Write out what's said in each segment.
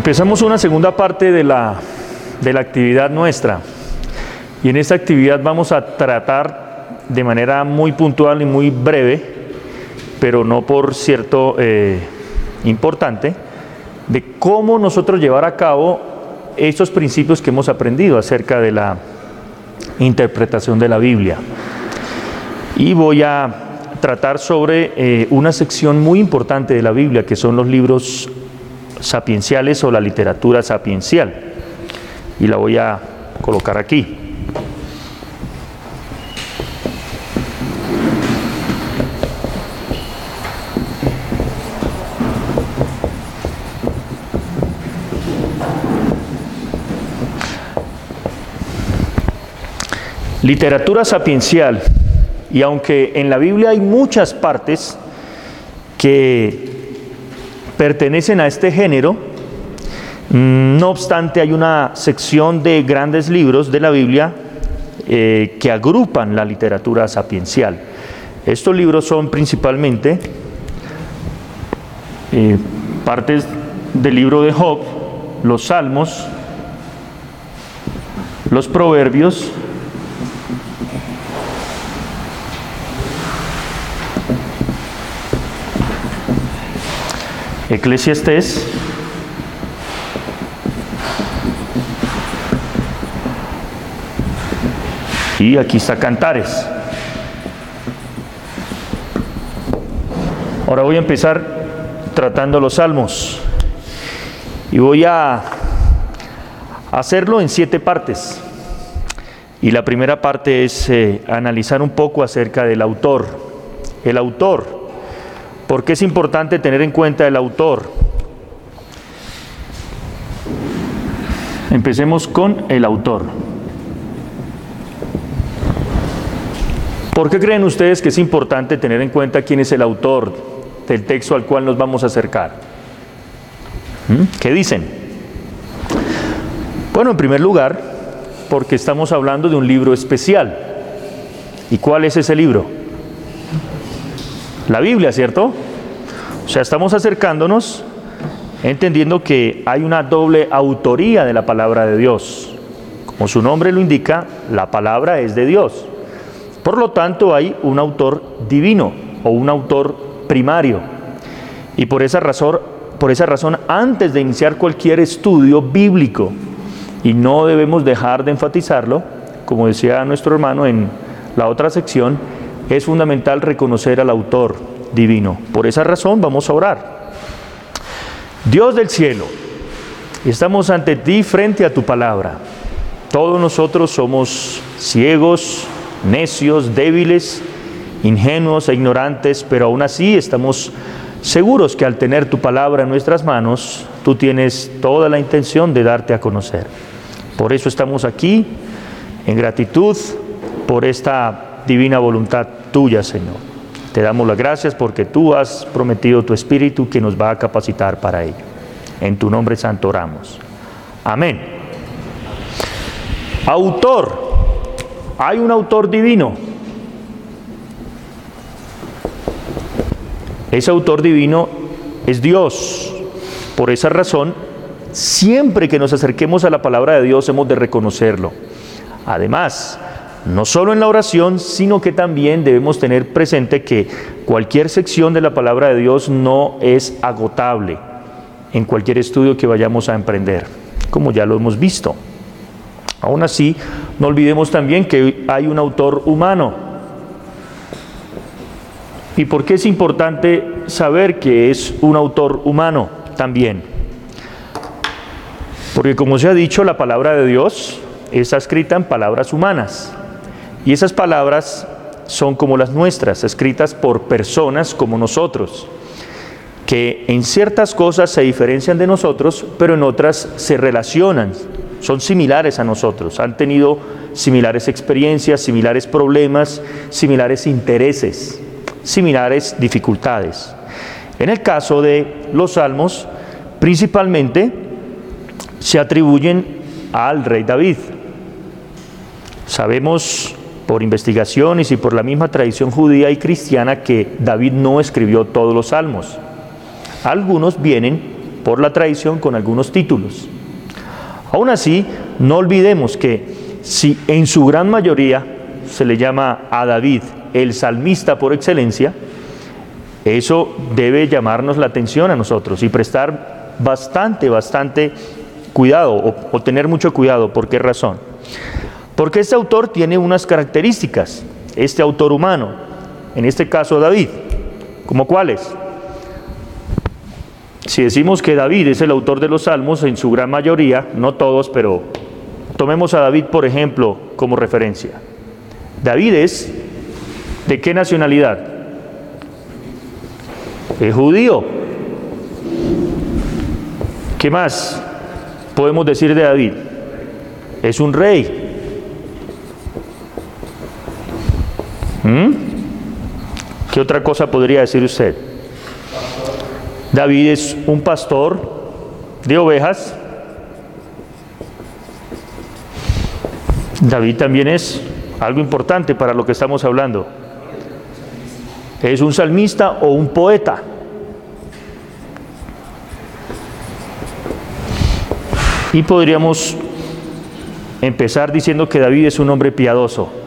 Empezamos una segunda parte de la, de la actividad nuestra y en esta actividad vamos a tratar de manera muy puntual y muy breve, pero no por cierto eh, importante, de cómo nosotros llevar a cabo estos principios que hemos aprendido acerca de la interpretación de la Biblia. Y voy a tratar sobre eh, una sección muy importante de la Biblia, que son los libros sapienciales o la literatura sapiencial. Y la voy a colocar aquí. Literatura sapiencial. Y aunque en la Biblia hay muchas partes que pertenecen a este género, mm, no obstante hay una sección de grandes libros de la Biblia eh, que agrupan la literatura sapiencial. Estos libros son principalmente eh, partes del libro de Job, los salmos, los proverbios, Eclesiastés. Y aquí está Cantares. Ahora voy a empezar tratando los salmos. Y voy a hacerlo en siete partes. Y la primera parte es eh, analizar un poco acerca del autor. El autor ¿Por qué es importante tener en cuenta el autor? Empecemos con el autor. ¿Por qué creen ustedes que es importante tener en cuenta quién es el autor del texto al cual nos vamos a acercar? ¿Mm? ¿Qué dicen? Bueno, en primer lugar, porque estamos hablando de un libro especial. ¿Y cuál es ese libro? la Biblia, ¿cierto? O sea, estamos acercándonos entendiendo que hay una doble autoría de la palabra de Dios. Como su nombre lo indica, la palabra es de Dios. Por lo tanto, hay un autor divino o un autor primario. Y por esa razón, por esa razón antes de iniciar cualquier estudio bíblico, y no debemos dejar de enfatizarlo, como decía nuestro hermano en la otra sección, es fundamental reconocer al autor divino. Por esa razón vamos a orar. Dios del cielo, estamos ante ti frente a tu palabra. Todos nosotros somos ciegos, necios, débiles, ingenuos e ignorantes, pero aún así estamos seguros que al tener tu palabra en nuestras manos, tú tienes toda la intención de darte a conocer. Por eso estamos aquí, en gratitud por esta divina voluntad tuya, Señor. Te damos las gracias porque tú has prometido tu Espíritu que nos va a capacitar para ello. En tu nombre santo oramos. Amén. Autor. Hay un autor divino. Ese autor divino es Dios. Por esa razón, siempre que nos acerquemos a la palabra de Dios hemos de reconocerlo. Además, no solo en la oración, sino que también debemos tener presente que cualquier sección de la palabra de Dios no es agotable en cualquier estudio que vayamos a emprender, como ya lo hemos visto. Aún así, no olvidemos también que hay un autor humano. ¿Y por qué es importante saber que es un autor humano también? Porque como se ha dicho, la palabra de Dios está escrita en palabras humanas. Y esas palabras son como las nuestras, escritas por personas como nosotros, que en ciertas cosas se diferencian de nosotros, pero en otras se relacionan, son similares a nosotros, han tenido similares experiencias, similares problemas, similares intereses, similares dificultades. En el caso de los salmos, principalmente se atribuyen al rey David. Sabemos por investigaciones y por la misma tradición judía y cristiana que David no escribió todos los salmos. Algunos vienen por la tradición con algunos títulos. Aún así, no olvidemos que si en su gran mayoría se le llama a David el salmista por excelencia, eso debe llamarnos la atención a nosotros y prestar bastante, bastante cuidado o, tener mucho cuidado. ¿Por qué razón? Porque este autor tiene unas características, este autor humano, en este caso David, ¿como cuáles? Si decimos que David es el autor de los salmos, en su gran mayoría, no todos, pero tomemos a David por ejemplo como referencia. David es de qué nacionalidad? Es judío. ¿Qué más podemos decir de David? Es un rey. ¿Mm? ¿Qué otra cosa podría decir usted? David es un pastor de ovejas. David también es algo importante para lo que estamos hablando. ¿Es un salmista o un poeta? Y podríamos empezar diciendo que David es un hombre piadoso.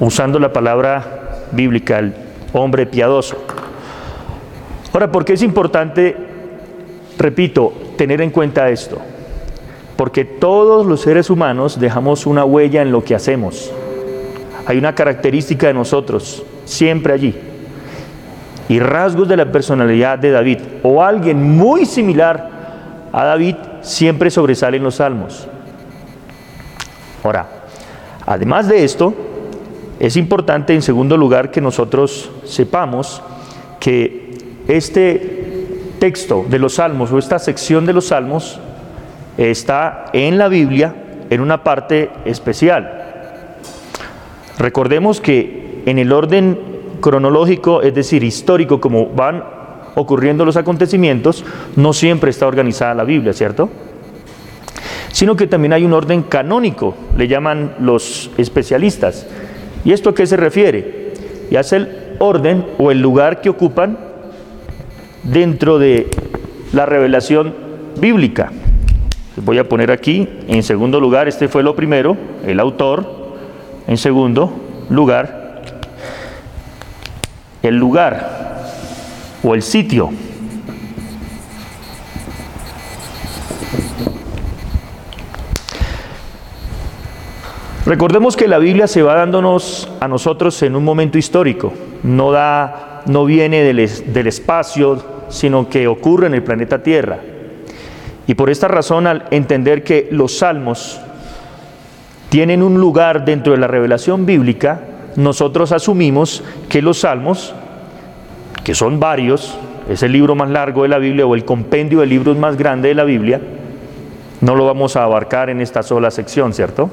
Usando la palabra bíblica, el hombre piadoso. Ahora, ¿por qué es importante, repito, tener en cuenta esto? Porque todos los seres humanos dejamos una huella en lo que hacemos. Hay una característica de nosotros, siempre allí. Y rasgos de la personalidad de David o alguien muy similar a David siempre sobresalen los salmos. Ahora, además de esto, es importante en segundo lugar que nosotros sepamos que este texto de los salmos o esta sección de los salmos está en la Biblia en una parte especial. Recordemos que en el orden cronológico, es decir, histórico, como van ocurriendo los acontecimientos, no siempre está organizada la Biblia, ¿cierto? Sino que también hay un orden canónico, le llaman los especialistas. ¿Y esto a qué se refiere? Y es el orden o el lugar que ocupan dentro de la revelación bíblica. Voy a poner aquí, en segundo lugar, este fue lo primero, el autor, en segundo lugar, el lugar o el sitio. Recordemos que la Biblia se va dándonos a nosotros en un momento histórico, no, da, no viene del, del espacio, sino que ocurre en el planeta Tierra. Y por esta razón, al entender que los salmos tienen un lugar dentro de la revelación bíblica, nosotros asumimos que los salmos, que son varios, es el libro más largo de la Biblia o el compendio de libros más grande de la Biblia, no lo vamos a abarcar en esta sola sección, ¿cierto?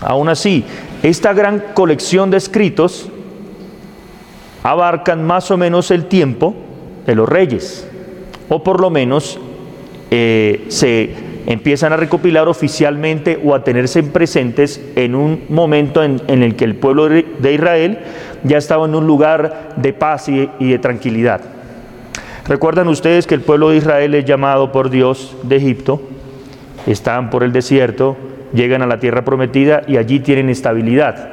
Aún así, esta gran colección de escritos abarcan más o menos el tiempo de los reyes, o por lo menos eh, se empiezan a recopilar oficialmente o a tenerse presentes en un momento en, el que el pueblo de Israel ya estaba en un lugar de paz y, y de tranquilidad. Recuerdan ustedes que el pueblo de Israel es llamado por Dios de Egipto, están por el desierto, llegan a la tierra prometida y allí tienen estabilidad.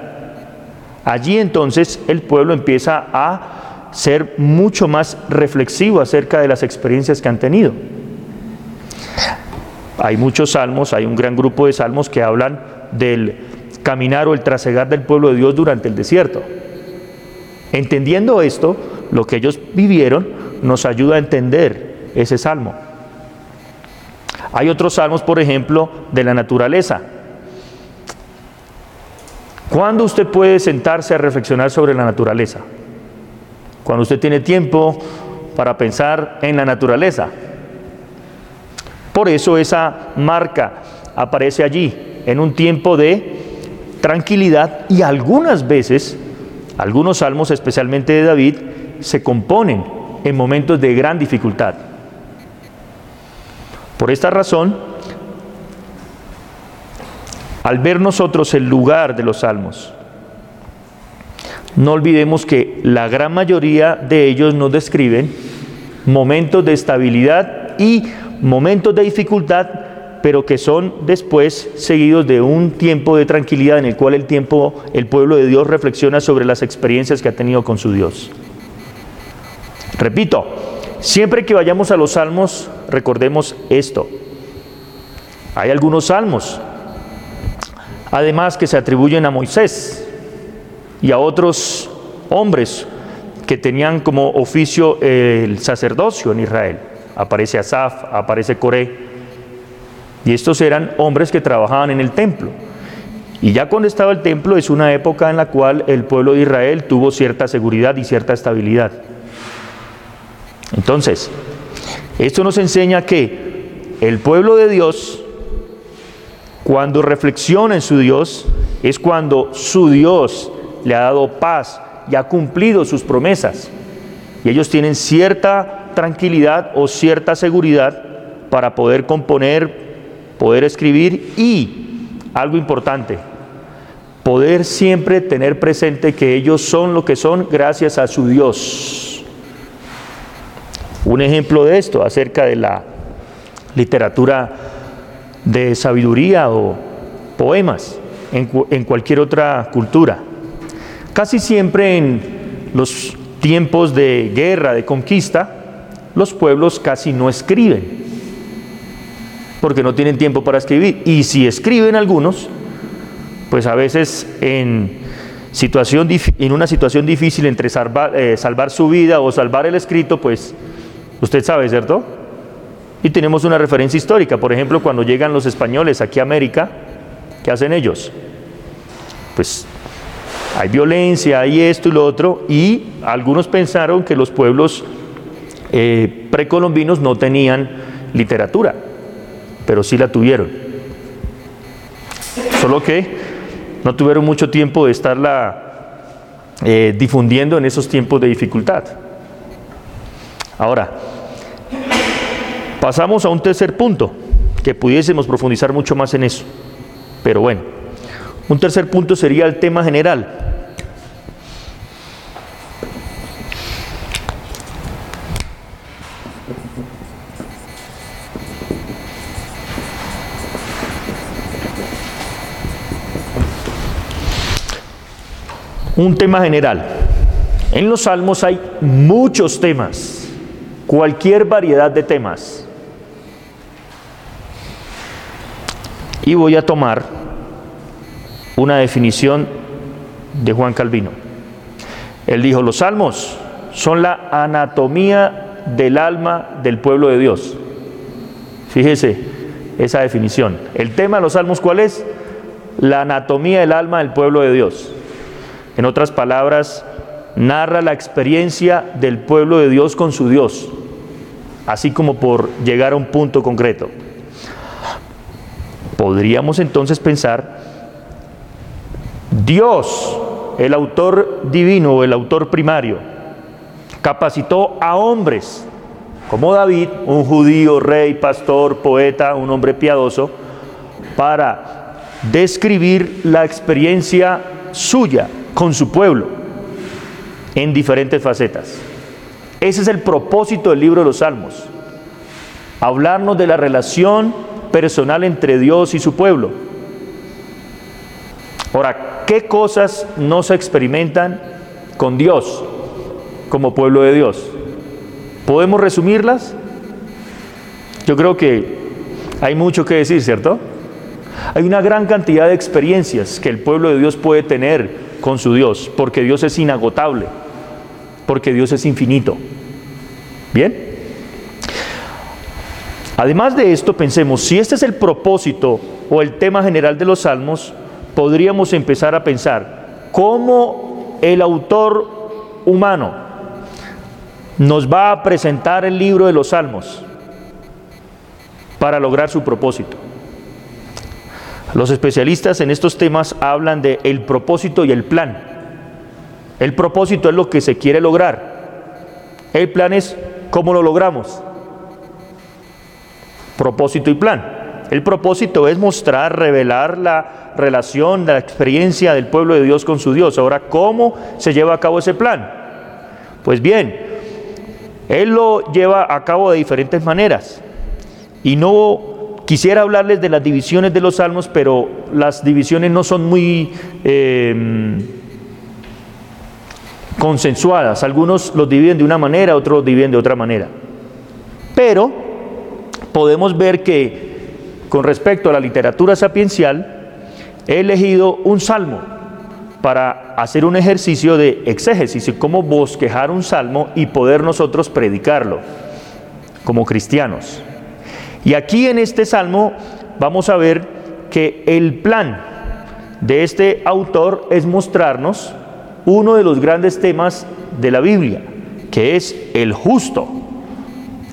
Allí entonces el pueblo empieza a ser mucho más reflexivo acerca de las experiencias que han tenido. Hay muchos salmos, hay un gran grupo de salmos que hablan del caminar o el trasegar del pueblo de Dios durante el desierto. Entendiendo esto, lo que ellos vivieron nos ayuda a entender ese salmo. Hay otros salmos, por ejemplo, de la naturaleza. ¿Cuándo usted puede sentarse a reflexionar sobre la naturaleza? Cuando usted tiene tiempo para pensar en la naturaleza. Por eso esa marca aparece allí, en un tiempo de tranquilidad y algunas veces, algunos salmos, especialmente de David, se componen en momentos de gran dificultad. Por esta razón, al ver nosotros el lugar de los salmos, no olvidemos que la gran mayoría de ellos nos describen momentos de estabilidad y momentos de dificultad, pero que son después seguidos de un tiempo de tranquilidad en el cual el tiempo el pueblo de Dios reflexiona sobre las experiencias que ha tenido con su Dios. Repito, siempre que vayamos a los salmos, recordemos esto. Hay algunos salmos, además que se atribuyen a Moisés y a otros hombres que tenían como oficio el sacerdocio en Israel. Aparece Asaf, aparece Coré. Y estos eran hombres que trabajaban en el templo. Y ya cuando estaba el templo es una época en la cual el pueblo de Israel tuvo cierta seguridad y cierta estabilidad. Entonces, esto nos enseña que el pueblo de Dios, cuando reflexiona en su Dios, es cuando su Dios le ha dado paz y ha cumplido sus promesas. Y ellos tienen cierta tranquilidad o cierta seguridad para poder componer, poder escribir y, algo importante, poder siempre tener presente que ellos son lo que son gracias a su Dios. Un ejemplo de esto acerca de la literatura de sabiduría o poemas en, cualquier otra cultura. Casi siempre en los tiempos de guerra, de conquista, los pueblos casi no escriben, porque no tienen tiempo para escribir. Y si escriben algunos, pues a veces en, situación, en una situación difícil entre eh, salvar su vida o salvar el escrito, pues Usted sabe, ¿cierto? Y tenemos una referencia histórica, por ejemplo, cuando llegan los españoles aquí a América, ¿qué hacen ellos? Pues hay violencia, hay esto y lo otro, y algunos pensaron que los pueblos eh, precolombinos no tenían literatura, pero sí la tuvieron. Solo que no tuvieron mucho tiempo de estarla eh, difundiendo en esos tiempos de dificultad. Ahora, pasamos a un tercer punto, que pudiésemos profundizar mucho más en eso. Pero bueno, un tercer punto sería el tema general. Un tema general. En los salmos hay muchos temas cualquier variedad de temas. Y voy a tomar una definición de Juan Calvino. Él dijo, los salmos son la anatomía del alma del pueblo de Dios. Fíjese esa definición. El tema de los salmos, ¿cuál es? La anatomía del alma del pueblo de Dios. En otras palabras, narra la experiencia del pueblo de Dios con su Dios, así como por llegar a un punto concreto. Podríamos entonces pensar, Dios, el autor divino o el autor primario, capacitó a hombres como David, un judío, rey, pastor, poeta, un hombre piadoso, para describir la experiencia suya con su pueblo en diferentes facetas. Ese es el propósito del libro de los Salmos. Hablarnos de la relación personal entre Dios y su pueblo. Ahora, ¿qué cosas no se experimentan con Dios como pueblo de Dios? ¿Podemos resumirlas? Yo creo que hay mucho que decir, ¿cierto? Hay una gran cantidad de experiencias que el pueblo de Dios puede tener con su Dios, porque Dios es inagotable porque Dios es infinito. Bien. Además de esto, pensemos, si este es el propósito o el tema general de los salmos, podríamos empezar a pensar cómo el autor humano nos va a presentar el libro de los salmos para lograr su propósito. Los especialistas en estos temas hablan de el propósito y el plan. El propósito es lo que se quiere lograr. El plan es cómo lo logramos. Propósito y plan. El propósito es mostrar, revelar la relación, la experiencia del pueblo de Dios con su Dios. Ahora, ¿cómo se lleva a cabo ese plan? Pues bien, Él lo lleva a cabo de diferentes maneras. Y no quisiera hablarles de las divisiones de los salmos, pero las divisiones no son muy eh, consensuadas. Algunos los dividen de una manera, otros los dividen de otra manera. Pero podemos ver que con respecto a la literatura sapiencial, he elegido un salmo para hacer un ejercicio de exégesis y cómo bosquejar un salmo y poder nosotros predicarlo como cristianos. Y aquí en este salmo vamos a ver que el plan de este autor es mostrarnos uno de los grandes temas de la Biblia, que es el justo,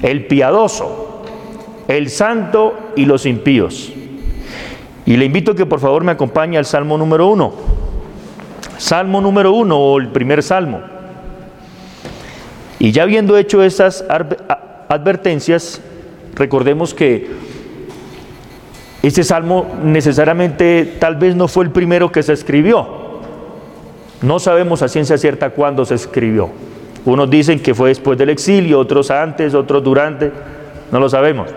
el piadoso, el santo y los impíos. Y le invito que por favor me acompañe al Salmo número uno. Salmo número uno o el primer salmo. Y ya habiendo hecho estas advertencias, recordemos que este salmo necesariamente tal vez no fue el primero que se escribió. No sabemos a ciencia cierta cuándo se escribió. Unos dicen que fue después del exilio, otros antes, otros durante, no lo sabemos.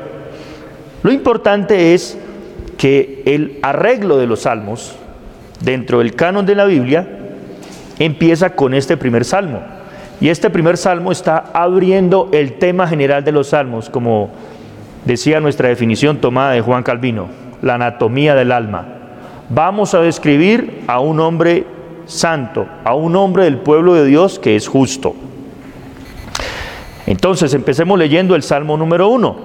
Lo importante es que el arreglo de los salmos dentro del canon de la Biblia empieza con este primer salmo. Y este primer salmo está abriendo el tema general de los salmos, como decía nuestra definición tomada de Juan Calvino, la anatomía del alma. Vamos a describir a un hombre santo, a un hombre del pueblo de Dios que es justo. Entonces empecemos leyendo el Salmo número uno.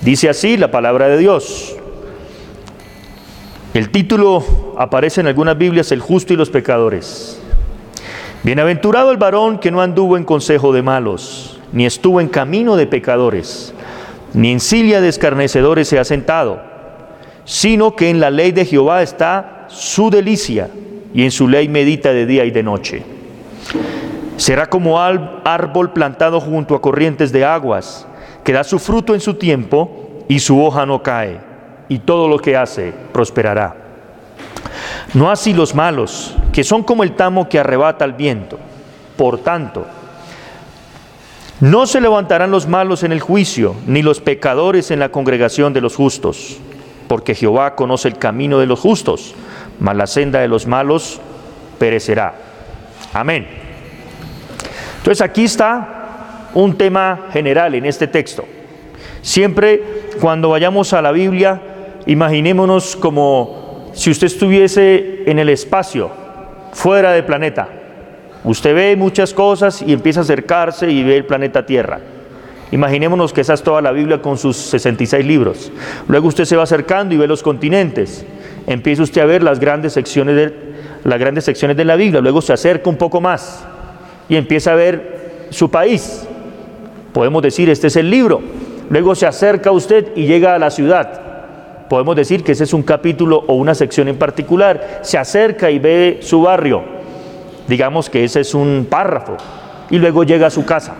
Dice así la palabra de Dios. El título aparece en algunas Biblias, El justo y los pecadores. Bienaventurado el varón que no anduvo en consejo de malos, ni estuvo en camino de pecadores, ni en silla de escarnecedores se ha sentado, sino que en la ley de Jehová está su delicia y en su ley medita de día y de noche. Será como árbol plantado junto a corrientes de aguas, que da su fruto en su tiempo y su hoja no cae, y todo lo que hace prosperará. No así los malos, que son como el tamo que arrebata el viento. Por tanto, no se levantarán los malos en el juicio, ni los pecadores en la congregación de los justos, porque Jehová conoce el camino de los justos mas la senda de los malos perecerá. Amén. Entonces aquí está un tema general en este texto. Siempre cuando vayamos a la Biblia, imaginémonos como si usted estuviese en el espacio, fuera del planeta. Usted ve muchas cosas y empieza a acercarse y ve el planeta Tierra. Imaginémonos que esa es toda la Biblia con sus 66 libros. Luego usted se va acercando y ve los continentes empieza usted a ver las grandes secciones de, las grandes secciones de la Biblia, luego se acerca un poco más y empieza a ver su país. Podemos decir, este es el libro. Luego se acerca usted y llega a la ciudad. Podemos decir que ese es un capítulo o una sección en particular. Se acerca y ve su barrio. Digamos que ese es un párrafo. Y luego llega a su casa,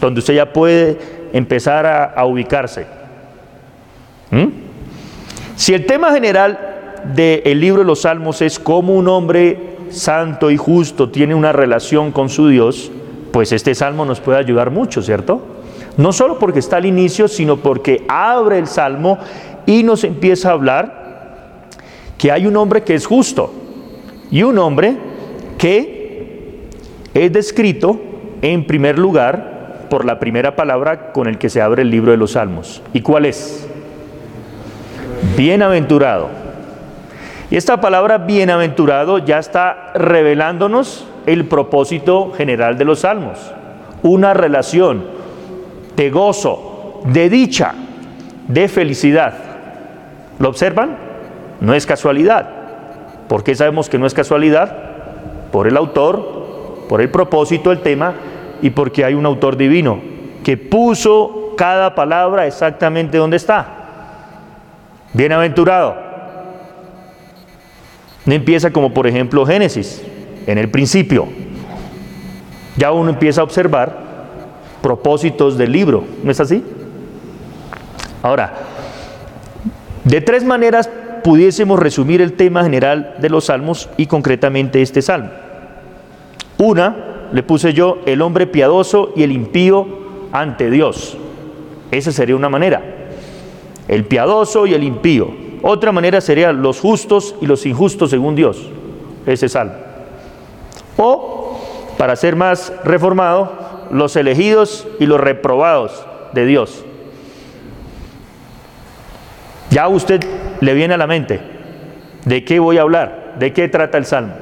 donde usted ya puede empezar a, ubicarse. ¿Mm? Si el tema general del libro de los Salmos es cómo un hombre santo y justo tiene una relación con su Dios, pues este salmo nos puede ayudar mucho, ¿cierto? No solo porque está al inicio, sino porque abre el salmo y nos empieza a hablar que hay un hombre que es justo y un hombre que es descrito en primer lugar por la primera palabra con el que se abre el libro de los Salmos. ¿Y cuál es? Bienaventurado. Y esta palabra bienaventurado ya está revelándonos el propósito general de los salmos, una relación de gozo, de dicha, de felicidad. ¿Lo observan? No es casualidad. ¿Por qué sabemos que no es casualidad? Por el autor, por el propósito del tema y porque hay un autor divino que puso cada palabra exactamente donde está. Bienaventurado. No empieza como por ejemplo Génesis, en el principio. Ya uno empieza a observar propósitos del libro, ¿no es así? Ahora, De tres maneras pudiésemos resumir el tema general de los salmos y concretamente este salmo. Una, le puse yo, el hombre piadoso y el impío ante Dios. Esa sería una manera. El piadoso y el impío. Otra manera sería los justos y los injustos según Dios. Ese salmo. O, para ser más reformado, los elegidos y los reprobados de Dios. Ya usted le viene a la mente de qué voy a hablar, de qué trata el Salmo.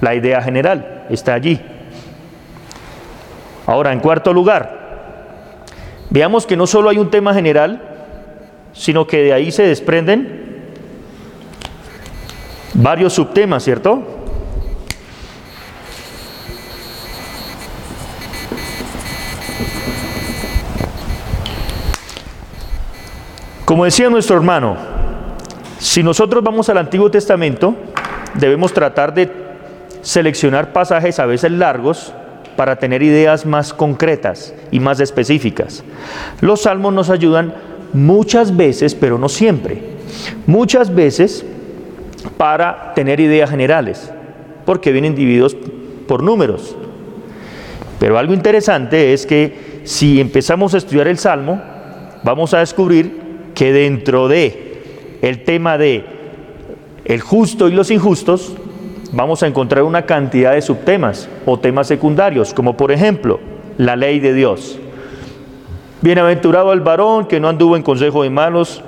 La idea general está allí. Ahora, en cuarto lugar, veamos que no solo hay un tema general, sino que de ahí se desprenden varios subtemas, ¿cierto? Como decía nuestro hermano, si nosotros vamos al Antiguo Testamento, debemos tratar de seleccionar pasajes a veces largos para tener ideas más concretas y más específicas. Los salmos nos ayudan muchas veces, pero no siempre, muchas veces para tener ideas generales, porque vienen divididos por números. Pero algo interesante es que si empezamos a estudiar el salmo, vamos a descubrir que dentro de el tema de el justo y los injustos, vamos a encontrar una cantidad de subtemas o temas secundarios, como por ejemplo la ley de Dios. Bienaventurado el varón que no anduvo en consejo de malos,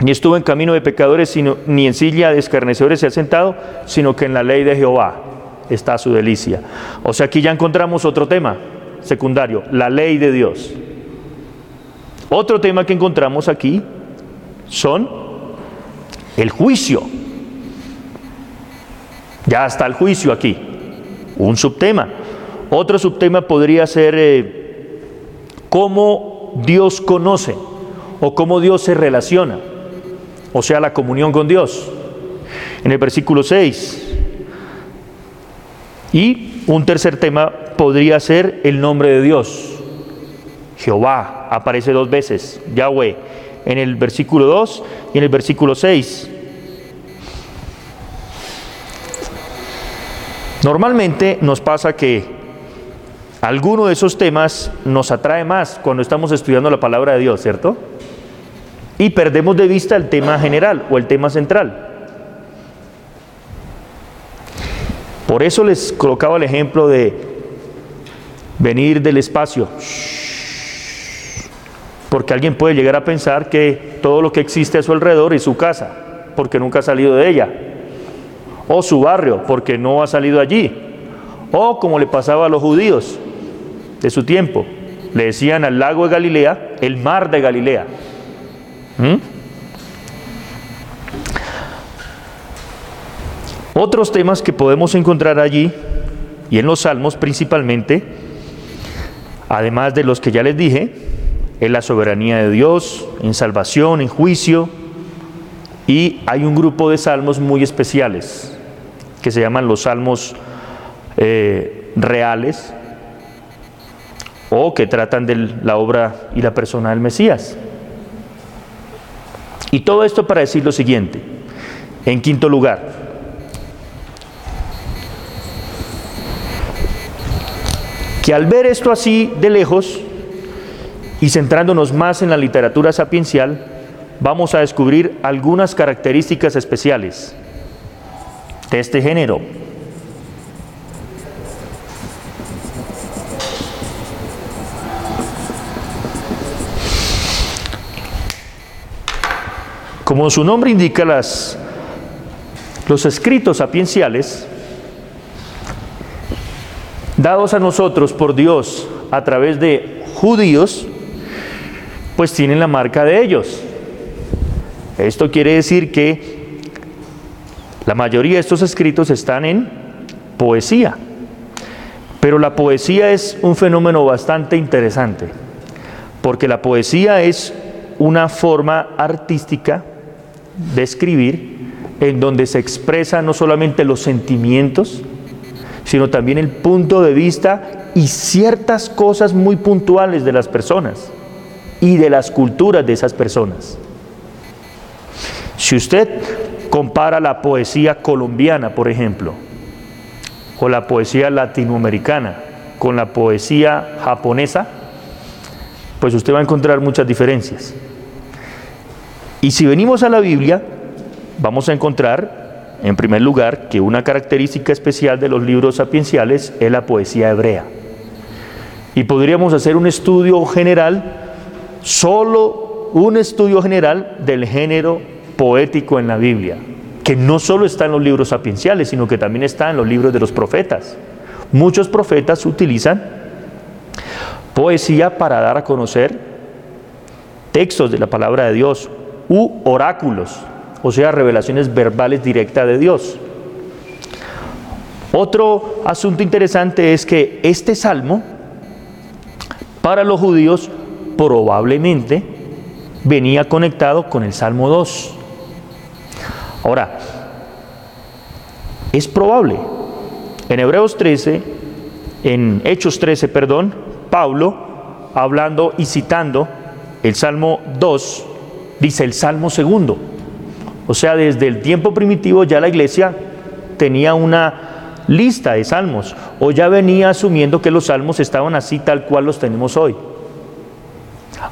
ni estuvo en camino de pecadores, sino, ni en silla de escarnecedores se ha sentado, sino que en la ley de Jehová está su delicia. O sea, aquí ya encontramos otro tema secundario, la ley de Dios. Otro tema que encontramos aquí son el juicio. Ya está el juicio aquí, un subtema. Otro subtema podría ser eh, cómo Dios conoce o cómo Dios se relaciona, o sea, la comunión con Dios. En el versículo 6. Y un tercer tema podría ser el nombre de Dios. Jehová aparece dos veces, Yahweh, en el versículo 2 y en el versículo 6. Normalmente nos pasa que alguno de esos temas nos atrae más cuando estamos estudiando la palabra de Dios, ¿cierto? Y perdemos de vista el tema general o el tema central. Por eso les colocaba el ejemplo de venir del espacio porque alguien puede llegar a pensar que todo lo que existe a su alrededor es su casa, porque nunca ha salido de ella, o su barrio, porque no ha salido allí, o como le pasaba a los judíos de su tiempo, le decían al lago de Galilea el mar de Galilea. ¿Mm? Otros temas que podemos encontrar allí, y en los salmos principalmente, además de los que ya les dije, en la soberanía de Dios, en salvación, en juicio. Y hay un grupo de salmos muy especiales que se llaman los salmos eh, reales o que tratan de la obra y la persona del Mesías. Y todo esto para decir lo siguiente. En quinto lugar, que al ver esto así de lejos, y centrándonos más en la literatura sapiencial, vamos a descubrir algunas características especiales de este género. Como su nombre indica, las, los escritos sapienciales, dados a nosotros por Dios a través de judíos, pues tienen la marca de ellos. Esto quiere decir que la mayoría de estos escritos están en poesía. Pero la poesía es un fenómeno bastante interesante, porque la poesía es una forma artística de escribir en donde se expresa no solamente los sentimientos, sino también el punto de vista y ciertas cosas muy puntuales de las personas y de las culturas de esas personas. Si usted compara la poesía colombiana, por ejemplo, o la poesía latinoamericana con la poesía japonesa, pues usted va a encontrar muchas diferencias. Y si venimos a la Biblia, vamos a encontrar, en primer lugar, que una característica especial de los libros sapienciales es la poesía hebrea. Y podríamos hacer un estudio general, solo un estudio general del género poético en la Biblia, que no solo está en los libros sapienciales, sino que también está en los libros de los profetas. Muchos profetas utilizan poesía para dar a conocer textos de la palabra de Dios u oráculos, o sea, revelaciones verbales directas de Dios. Otro asunto interesante es que este salmo, para los judíos, probablemente venía conectado con el Salmo 2. Ahora, es probable. En Hebreos 13, en Hechos 13, perdón, Pablo, hablando y citando el Salmo 2, dice el Salmo segundo. O sea, desde el tiempo primitivo ya la iglesia tenía una lista de salmos o ya venía asumiendo que los salmos estaban así tal cual los tenemos hoy.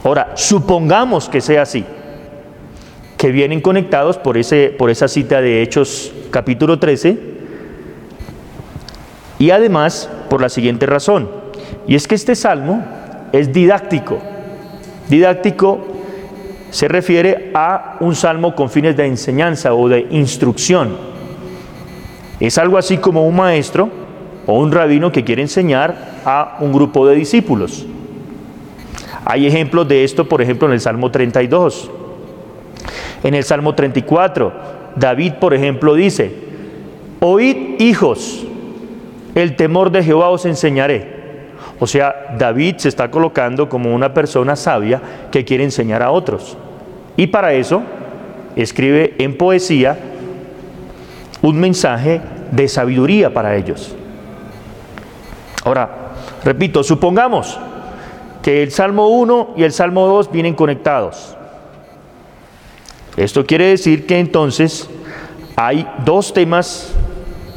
Ahora, supongamos que sea así que vienen conectados por, ese, por esa cita de Hechos capítulo 13 y además por la siguiente razón, y es que este salmo es didáctico. Didáctico se refiere a un salmo con fines de enseñanza o de instrucción. Es algo así como un maestro o un rabino que quiere enseñar a un grupo de discípulos. Hay ejemplos de esto, por ejemplo, en el Salmo 32. En el Salmo 34, David, por ejemplo, dice, Oíd hijos, el temor de Jehová os enseñaré. O sea, David se está colocando como una persona sabia que quiere enseñar a otros. Y para eso escribe en poesía un mensaje de sabiduría para ellos. Ahora, repito, supongamos que el Salmo 1 y el Salmo 2 vienen conectados. Esto quiere decir que entonces hay dos temas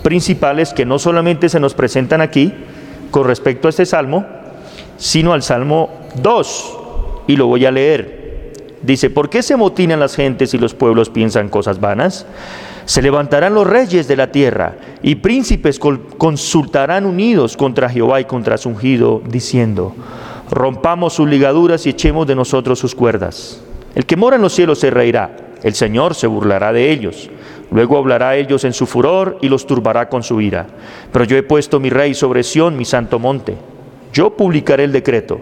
principales que no solamente se nos presentan aquí con respecto a este salmo, sino al Salmo 2. Y lo voy a leer. Dice, ¿por qué se motinan las gentes y los pueblos piensan cosas vanas? Se levantarán los reyes de la tierra y príncipes consultarán unidos contra Jehová y contra su ungido, diciendo, rompamos sus ligaduras y echemos de nosotros sus cuerdas. El que mora en los cielos se reirá, el Señor se burlará de ellos. Luego hablará a ellos en su furor y los turbará con su ira. Pero yo he puesto mi rey sobre Sión, mi santo monte. Yo publicaré el decreto.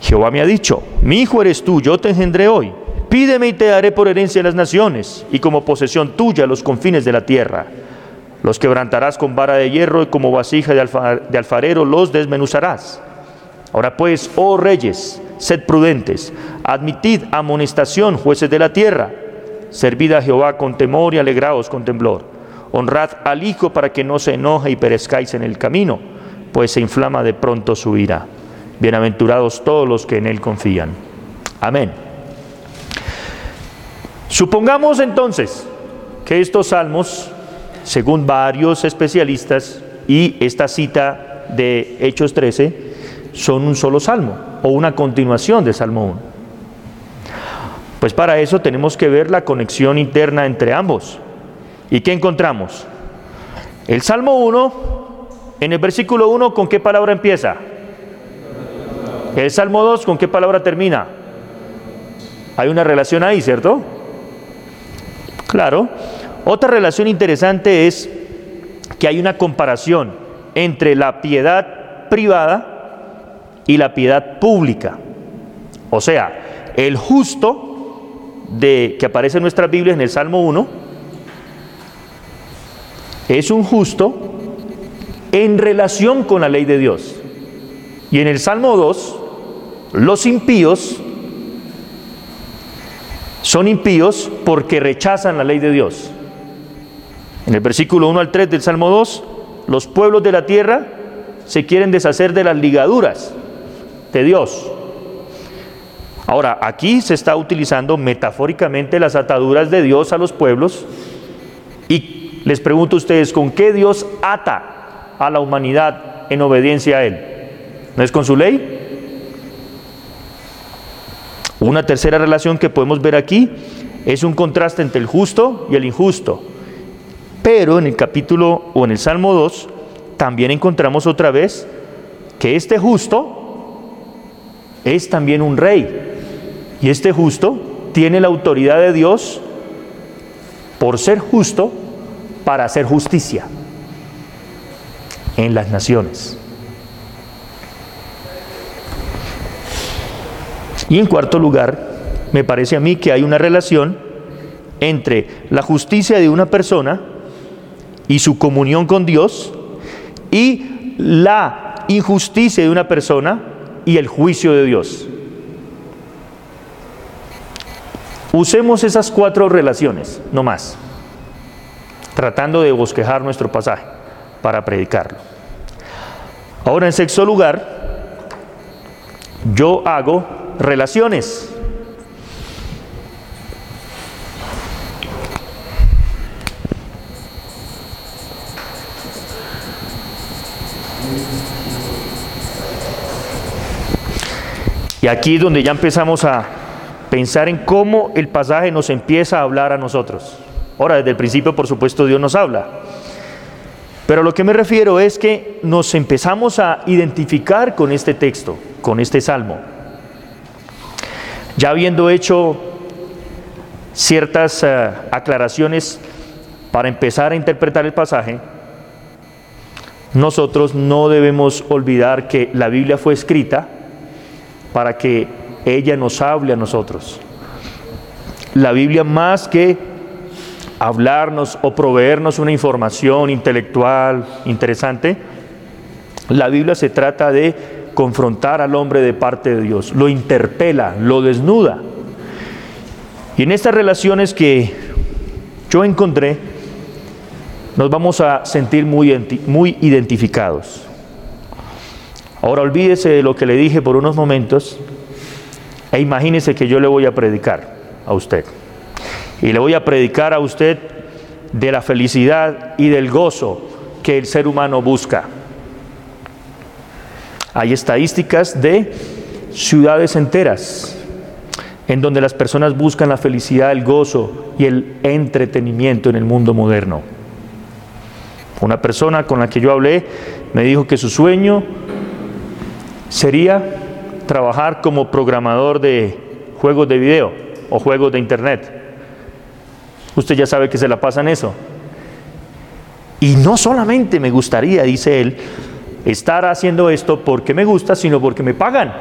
Jehová me ha dicho, mi hijo eres tú, yo te engendré hoy. Pídeme y te daré por herencia las naciones y como posesión tuya los confines de la tierra. Los quebrantarás con vara de hierro y como vasija de, alfarero los desmenuzarás. Ahora pues, oh reyes, sed prudentes, admitid amonestación, jueces de la tierra, servid a Jehová con temor y alegraos con temblor. Honrad al Hijo para que no se enoje y perezcáis en el camino, pues se inflama de pronto su ira. Bienaventurados todos los que en Él confían. Amén. Supongamos entonces que estos salmos, según varios especialistas y esta cita de Hechos 13, son un solo salmo o una continuación de Salmo 1. Pues para eso tenemos que ver la conexión interna entre ambos. ¿Y qué encontramos? El Salmo 1, en el versículo 1, ¿con qué palabra empieza? El Salmo 2, ¿con qué palabra termina? Hay una relación ahí, ¿cierto? Claro. Otra relación interesante es que hay una comparación entre la piedad privada y la piedad pública. O sea, el justo de, que aparece en nuestras Biblias en el Salmo 1 es un justo en relación con la ley de Dios. Y en el Salmo 2, los impíos son impíos porque rechazan la ley de Dios. En el versículo 1 al 3 del Salmo 2, los pueblos de la tierra se quieren deshacer de las ligaduras de Dios. Ahora, aquí se está utilizando metafóricamente las ataduras de Dios a los pueblos y les pregunto a ustedes, ¿con qué Dios ata a la humanidad en obediencia a Él? ¿No es con su ley? Una tercera relación que podemos ver aquí es un contraste entre el justo y el injusto. Pero en el capítulo o en el Salmo 2 también encontramos otra vez que este justo es también un rey. Y este justo tiene la autoridad de Dios por ser justo para hacer justicia en las naciones. Y en cuarto lugar, me parece a mí que hay una relación entre la justicia de una persona y su comunión con Dios y la injusticia de una persona y el juicio de Dios. Usemos esas cuatro relaciones, no más, tratando de bosquejar nuestro pasaje para predicarlo. Ahora, en sexto lugar, yo hago relaciones. Y aquí es donde ya empezamos a pensar en cómo el pasaje nos empieza a hablar a nosotros. Ahora, desde el principio, por supuesto, Dios nos habla. Pero lo que me refiero es que nos empezamos a identificar con este texto, con este salmo. Ya habiendo hecho ciertas uh, aclaraciones para empezar a interpretar el pasaje, nosotros no debemos olvidar que la Biblia fue escrita para que ella nos hable a nosotros. La Biblia más que hablarnos o proveernos una información intelectual interesante, la Biblia se trata de confrontar al hombre de parte de Dios, lo interpela, lo desnuda. Y en estas relaciones que yo encontré, nos vamos a sentir muy, identificados. Ahora olvídese de lo que le dije por unos momentos e imagínese que yo le voy a predicar a usted. Y le voy a predicar a usted de la felicidad y del gozo que el ser humano busca. Hay estadísticas de ciudades enteras en donde las personas buscan la felicidad, el gozo y el entretenimiento en el mundo moderno. Una persona con la que yo hablé me dijo que su sueño sería trabajar como programador de juegos de video o juegos de internet. Usted ya sabe que se la pasa en eso. Y no solamente me gustaría, dice él, estar haciendo esto porque me gusta, sino porque me pagan.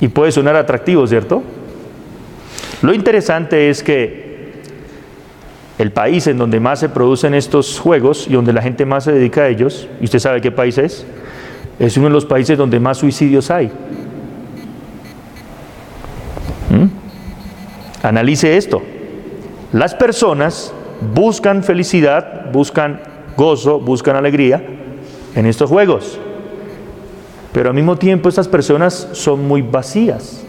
Y puede sonar atractivo, ¿cierto? Lo interesante es que el país en donde más se producen estos juegos y donde la gente más se dedica a ellos, ¿y usted sabe qué país es? Es uno de los países donde más suicidios hay. ¿Mm? Analice esto. Las personas buscan felicidad, buscan gozo, buscan alegría en estos juegos. Pero al mismo tiempo estas personas son muy vacías.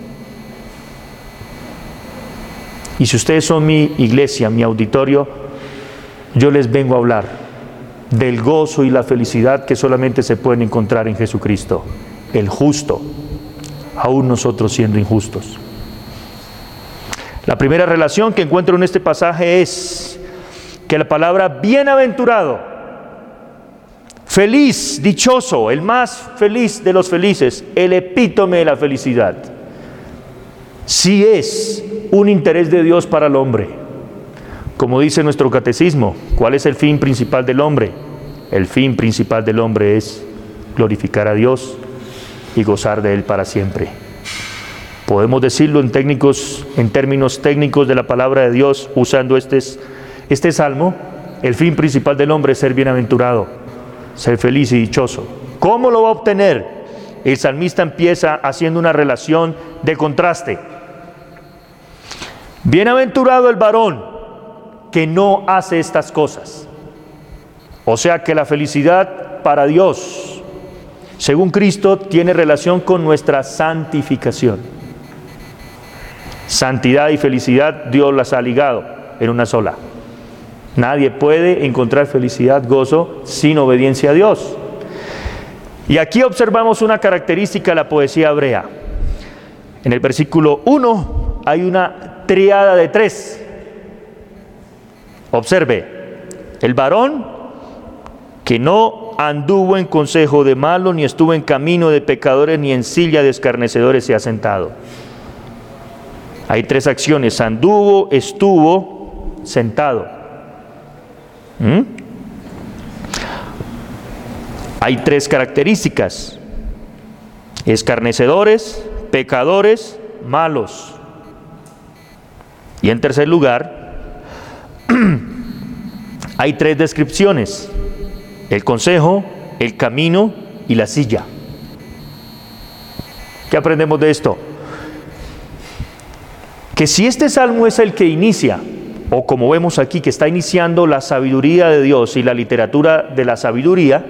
Y si ustedes son mi iglesia, mi auditorio, yo les vengo a hablar del gozo y la felicidad que solamente se pueden encontrar en Jesucristo, el justo, aún nosotros siendo injustos. La primera relación que encuentro en este pasaje es que la palabra bienaventurado, feliz, dichoso, el más feliz de los felices, el epítome de la felicidad, si es un interés de Dios para el hombre como dice nuestro catecismo, ¿cuál es el fin principal del hombre? El fin principal del hombre es glorificar a Dios y gozar de Él para siempre. Podemos decirlo en, técnicos, en términos técnicos de la palabra de Dios usando este, este salmo. El fin principal del hombre es ser bienaventurado, ser feliz y dichoso. ¿Cómo lo va a obtener? El salmista empieza haciendo una relación de contraste. Bienaventurado el varón que no hace estas cosas. O sea que la felicidad para Dios según Cristo, tiene relación con nuestra santificación. Santidad y felicidad Dios las ha ligado en una sola. Nadie puede encontrar felicidad, gozo, sin obediencia a Dios. Y aquí observamos una característica de la poesía hebrea. En el versículo 1 hay una triada de tres. Observe, el varón que no anduvo en consejo de malo, ni estuvo en camino de pecadores, ni en silla de escarnecedores se ha sentado. Hay tres acciones, anduvo, estuvo, sentado. ¿Mm? Hay tres características, escarnecedores, pecadores, malos. Y en tercer lugar, hay tres descripciones, el consejo, el camino y la silla. ¿Qué aprendemos de esto? Que si este salmo es el que inicia, o como vemos aquí, que está iniciando la sabiduría de Dios y la literatura de la sabiduría,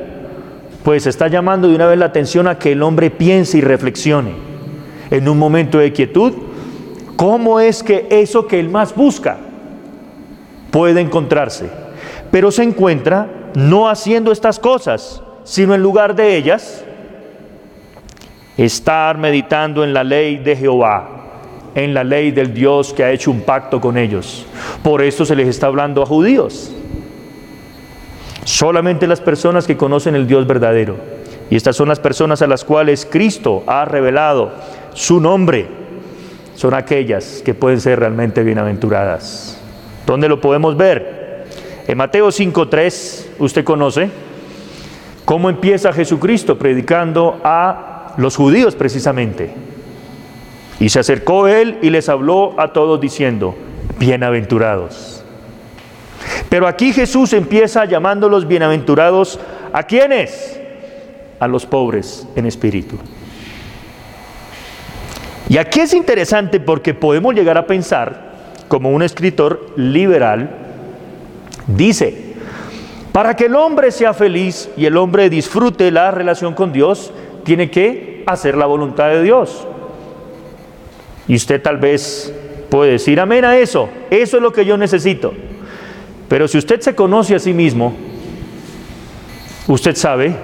pues está llamando de una vez la atención a que el hombre piense y reflexione en un momento de quietud, cómo es que eso que él más busca puede encontrarse. Pero se encuentra no haciendo estas cosas, sino en lugar de ellas, estar meditando en la ley de Jehová, en la ley del Dios que ha hecho un pacto con ellos. Por eso se les está hablando a judíos. Solamente las personas que conocen el Dios verdadero. Y estas son las personas a las cuales Cristo ha revelado su nombre. Son aquellas que pueden ser realmente bienaventuradas. ¿Dónde lo podemos ver? En Mateo 5.3, usted conoce cómo empieza Jesucristo predicando a los judíos precisamente. Y se acercó él y les habló a todos diciendo, bienaventurados. Pero aquí Jesús empieza llamando los bienaventurados a quiénes? A los pobres en espíritu. Y aquí es interesante porque podemos llegar a pensar, como un escritor liberal, Dice, para que el hombre sea feliz y el hombre disfrute la relación con Dios, tiene que hacer la voluntad de Dios. Y usted tal vez puede decir amén a eso, eso es lo que yo necesito. Pero si usted se conoce a sí mismo, usted sabe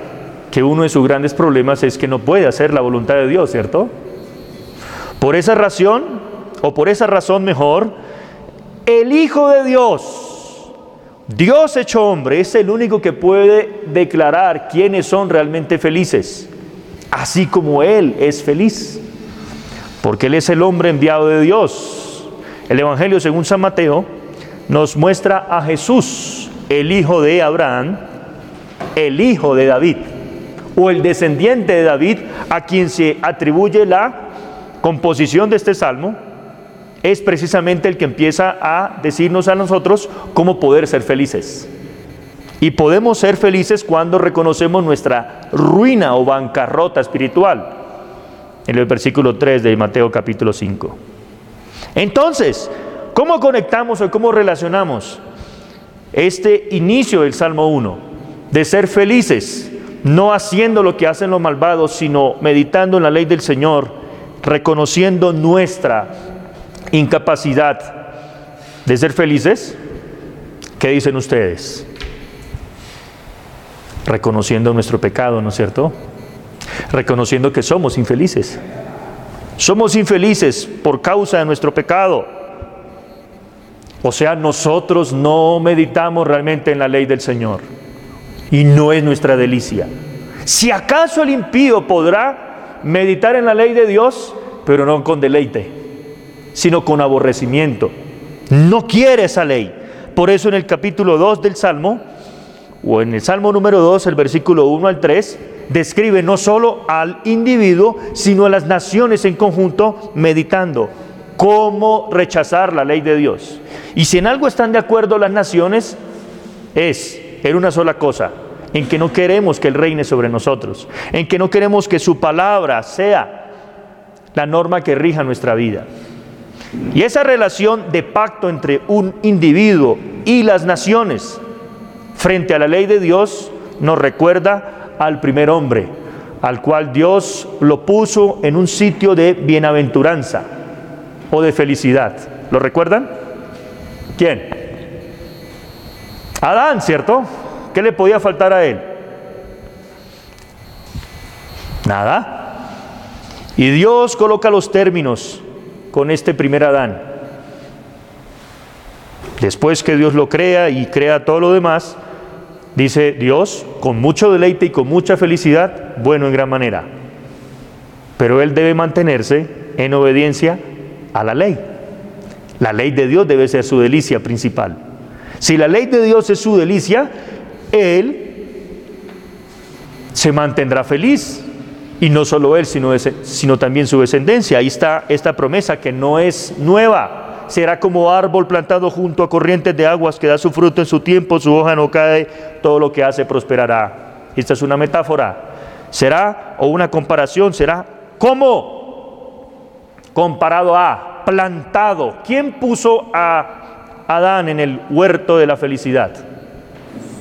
que uno de sus grandes problemas es que no puede hacer la voluntad de Dios, ¿cierto? Por esa razón, o por esa razón mejor, el Hijo de Dios, Dios hecho hombre es el único que puede declarar quiénes son realmente felices, así como Él es feliz, porque Él es el hombre enviado de Dios. El Evangelio según San Mateo nos muestra a Jesús, el hijo de Abraham, el hijo de David, o el descendiente de David, a quien se atribuye la composición de este salmo, es precisamente el que empieza a decirnos a nosotros cómo poder ser felices. Y podemos ser felices cuando reconocemos nuestra ruina o bancarrota espiritual. En el versículo 3 de Mateo capítulo 5. Entonces, ¿cómo conectamos o cómo relacionamos este inicio del Salmo 1? De ser felices, no haciendo lo que hacen los malvados, sino meditando en la ley del Señor, reconociendo nuestra incapacidad de ser felices, ¿qué dicen ustedes? Reconociendo nuestro pecado, ¿no es cierto? Reconociendo que somos infelices. Somos infelices por causa de nuestro pecado. O sea, nosotros no meditamos realmente en la ley del Señor. Y no es nuestra delicia. Si acaso el impío podrá meditar en la ley de Dios, pero no con deleite sino con aborrecimiento. No quiere esa ley. Por eso en el capítulo 2 del Salmo, o en el Salmo número 2, el versículo 1 al 3, describe no solo al individuo, sino a las naciones en conjunto, meditando cómo rechazar la ley de Dios. Y si en algo están de acuerdo las naciones, es en una sola cosa, en que no queremos que Él reine sobre nosotros, en que no queremos que su palabra sea la norma que rija nuestra vida. Y esa relación de pacto entre un individuo y las naciones frente a la ley de Dios nos recuerda al primer hombre, al cual Dios lo puso en un sitio de bienaventuranza o de felicidad. ¿Lo recuerdan? ¿Quién? Adán, ¿cierto? ¿Qué le podía faltar a él? Nada. Y Dios coloca los términos con este primer Adán. Después que Dios lo crea y crea todo lo demás, dice Dios, con mucho deleite y con mucha felicidad, bueno en gran manera. Pero él debe mantenerse en obediencia a la ley. La ley de Dios debe ser su delicia principal. Si la ley de Dios es su delicia, él se mantendrá feliz. Y no solo él, sino, sino también su descendencia. Ahí está esta promesa que no es nueva. Será como árbol plantado junto a corrientes de aguas que da su fruto en su tiempo, su hoja no cae, todo lo que hace prosperará. Esta es una metáfora. Será, o una comparación, será como comparado a plantado. ¿Quién puso a Adán en el huerto de la felicidad?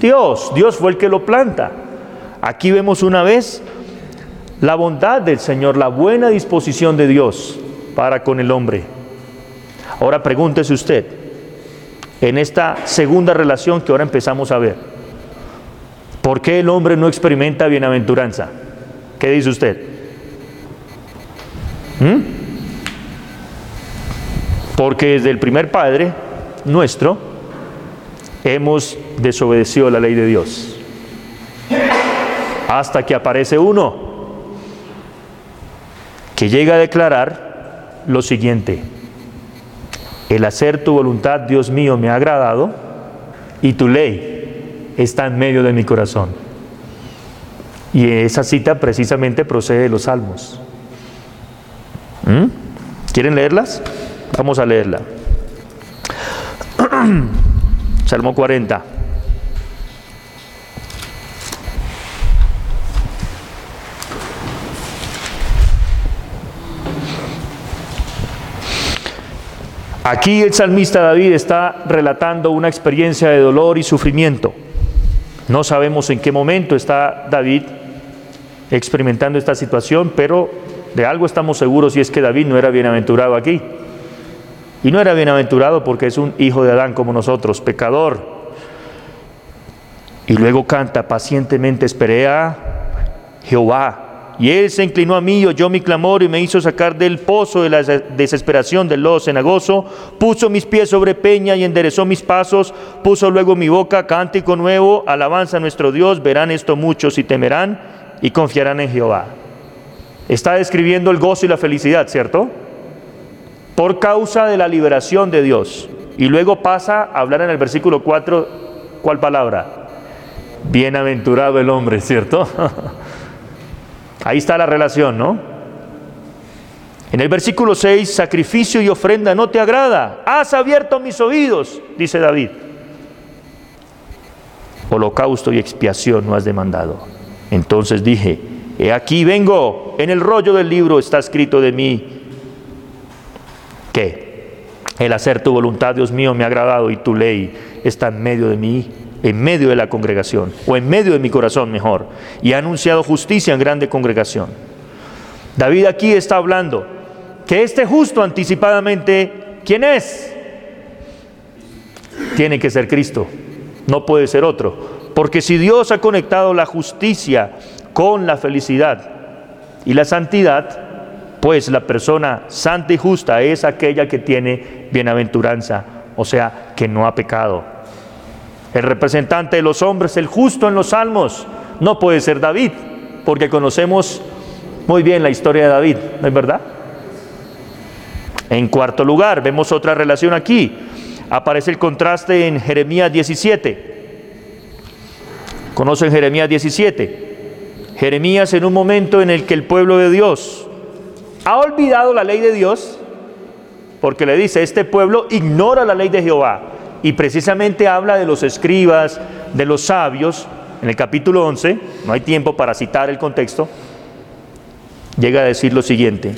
Dios. Dios fue el que lo planta. Aquí vemos una vez la bondad del Señor, la buena disposición de Dios para con el hombre. Ahora pregúntese usted, en esta segunda relación que ahora empezamos a ver, ¿por qué el hombre no experimenta bienaventuranza? ¿Qué dice usted? ¿Mm? Porque desde el primer Padre nuestro hemos desobedecido la ley de Dios. Hasta que aparece uno que llega a declarar lo siguiente, el hacer tu voluntad, Dios mío, me ha agradado y tu ley está en medio de mi corazón. Y esa cita precisamente procede de los salmos. ¿Mm? ¿Quieren leerlas? Vamos a leerla. Salmo 40. Aquí el salmista David está relatando una experiencia de dolor y sufrimiento. No sabemos en qué momento está David experimentando esta situación, pero de algo estamos seguros y es que David no era bienaventurado aquí. Y no era bienaventurado porque es un hijo de Adán como nosotros, pecador. Y luego canta, pacientemente esperé a Jehová y él se inclinó a mí, oyó mi clamor y me hizo sacar del pozo de la desesperación del lodo cenagoso. Puso mis pies sobre peña y enderezó mis pasos. Puso luego mi boca cántico nuevo, alabanza a nuestro Dios. Verán esto muchos y temerán y confiarán en Jehová. Está describiendo el gozo y la felicidad, ¿cierto? Por causa de la liberación de Dios. Y luego pasa a hablar en el versículo 4, ¿cuál palabra? Bienaventurado el hombre, ¿cierto? Ahí está la relación, ¿no? En el versículo 6, sacrificio y ofrenda no te agrada. Has abierto mis oídos, dice David. Holocausto y expiación no has demandado. Entonces dije, he aquí vengo, en el rollo del libro está escrito de mí que el hacer tu voluntad, Dios mío, me ha agradado y tu ley está en medio de mí en medio de la congregación, o en medio de mi corazón mejor, y ha anunciado justicia en grande congregación. David aquí está hablando que este justo anticipadamente, ¿quién es? Tiene que ser Cristo, no puede ser otro. Porque si Dios ha conectado la justicia con la felicidad y la santidad, pues la persona santa y justa es aquella que tiene bienaventuranza, o sea, que no ha pecado el representante de los hombres, el justo en los salmos, no puede ser David, porque conocemos muy bien la historia de David, ¿no es verdad? En cuarto lugar, vemos otra relación aquí. Aparece el contraste en Jeremías 17. ¿Conocen Jeremías 17? Jeremías en un momento en el que el pueblo de Dios ha olvidado la ley de Dios, porque le dice, este pueblo ignora la ley de Jehová y precisamente habla de los escribas, de los sabios, en el capítulo 11, no hay tiempo para citar el contexto, llega a decir lo siguiente.